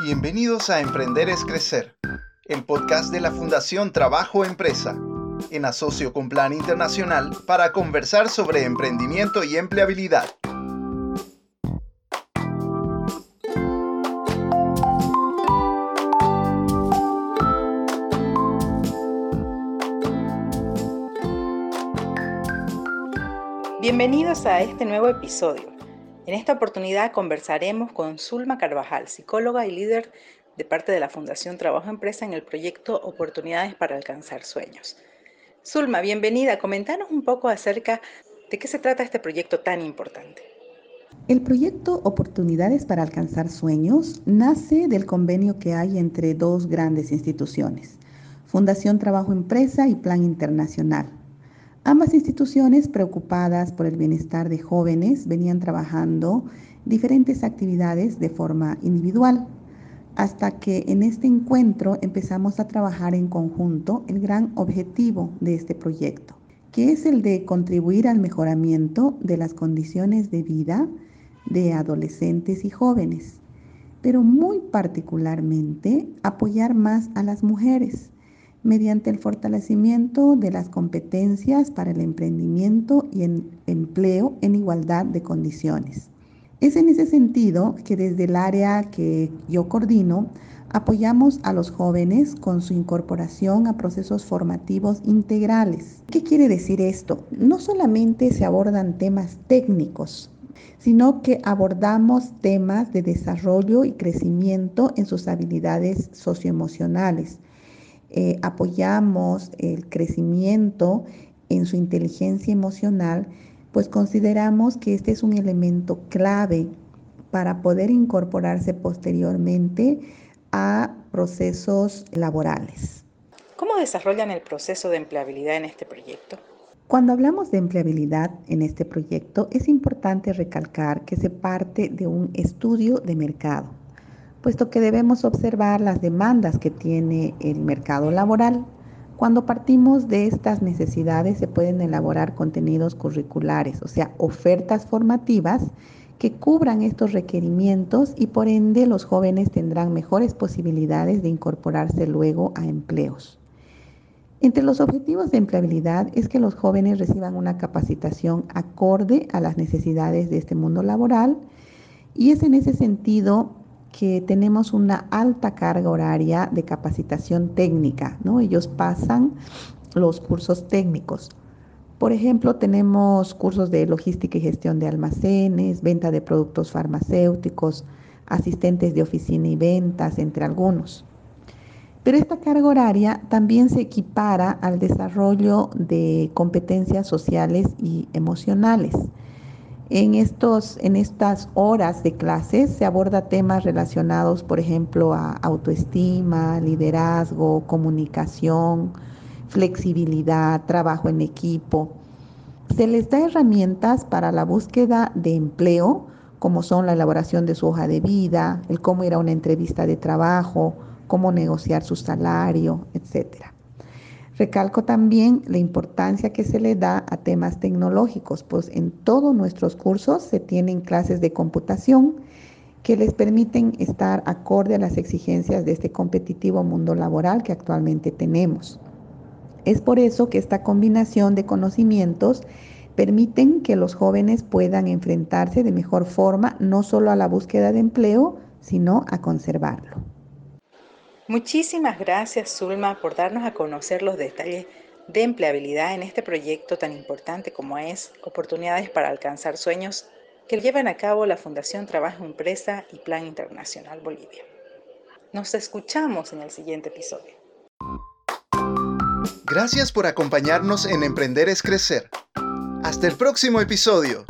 Bienvenidos a Emprender es Crecer, el podcast de la Fundación Trabajo Empresa, en asocio con Plan Internacional para conversar sobre emprendimiento y empleabilidad. Bienvenidos a este nuevo episodio. En esta oportunidad conversaremos con Zulma Carvajal, psicóloga y líder de parte de la Fundación Trabajo Empresa en el proyecto Oportunidades para Alcanzar Sueños. Zulma, bienvenida. Comentanos un poco acerca de qué se trata este proyecto tan importante. El proyecto Oportunidades para Alcanzar Sueños nace del convenio que hay entre dos grandes instituciones, Fundación Trabajo Empresa y Plan Internacional Ambas instituciones, preocupadas por el bienestar de jóvenes, venían trabajando diferentes actividades de forma individual, hasta que en este encuentro empezamos a trabajar en conjunto el gran objetivo de este proyecto, que es el de contribuir al mejoramiento de las condiciones de vida de adolescentes y jóvenes, pero muy particularmente apoyar más a las mujeres mediante el fortalecimiento de las competencias para el emprendimiento y el empleo en igualdad de condiciones. Es en ese sentido que desde el área que yo coordino, apoyamos a los jóvenes con su incorporación a procesos formativos integrales. ¿Qué quiere decir esto? No solamente se abordan temas técnicos, sino que abordamos temas de desarrollo y crecimiento en sus habilidades socioemocionales, eh, apoyamos el crecimiento en su inteligencia emocional, pues consideramos que este es un elemento clave para poder incorporarse posteriormente a procesos laborales. ¿Cómo desarrollan el proceso de empleabilidad en este proyecto? Cuando hablamos de empleabilidad en este proyecto, es importante recalcar que se parte de un estudio de mercado puesto que debemos observar las demandas que tiene el mercado laboral. Cuando partimos de estas necesidades se pueden elaborar contenidos curriculares, o sea, ofertas formativas que cubran estos requerimientos y por ende los jóvenes tendrán mejores posibilidades de incorporarse luego a empleos. Entre los objetivos de empleabilidad es que los jóvenes reciban una capacitación acorde a las necesidades de este mundo laboral y es en ese sentido que tenemos una alta carga horaria de capacitación técnica, ¿no? Ellos pasan los cursos técnicos. Por ejemplo, tenemos cursos de logística y gestión de almacenes, venta de productos farmacéuticos, asistentes de oficina y ventas, entre algunos. Pero esta carga horaria también se equipara al desarrollo de competencias sociales y emocionales en, estos, en estas horas de clases se aborda temas relacionados, por ejemplo, a autoestima, liderazgo, comunicación, flexibilidad, trabajo en equipo. Se les da herramientas para la búsqueda de empleo, como son la elaboración de su hoja de vida, el cómo ir a una entrevista de trabajo, cómo negociar su salario, etcétera. Recalco también la importancia que se le da a temas tecnológicos, pues en todos nuestros cursos se tienen clases de computación que les permiten estar acorde a las exigencias de este competitivo mundo laboral que actualmente tenemos. Es por eso que esta combinación de conocimientos permiten que los jóvenes puedan enfrentarse de mejor forma no solo a la búsqueda de empleo, sino a conservarlo. Muchísimas gracias, Zulma, por darnos a conocer los detalles de empleabilidad en este proyecto tan importante como es Oportunidades para Alcanzar Sueños que llevan a cabo la Fundación Trabajo Empresa y Plan Internacional Bolivia. Nos escuchamos en el siguiente episodio. Gracias por acompañarnos en Emprender es Crecer. Hasta el próximo episodio.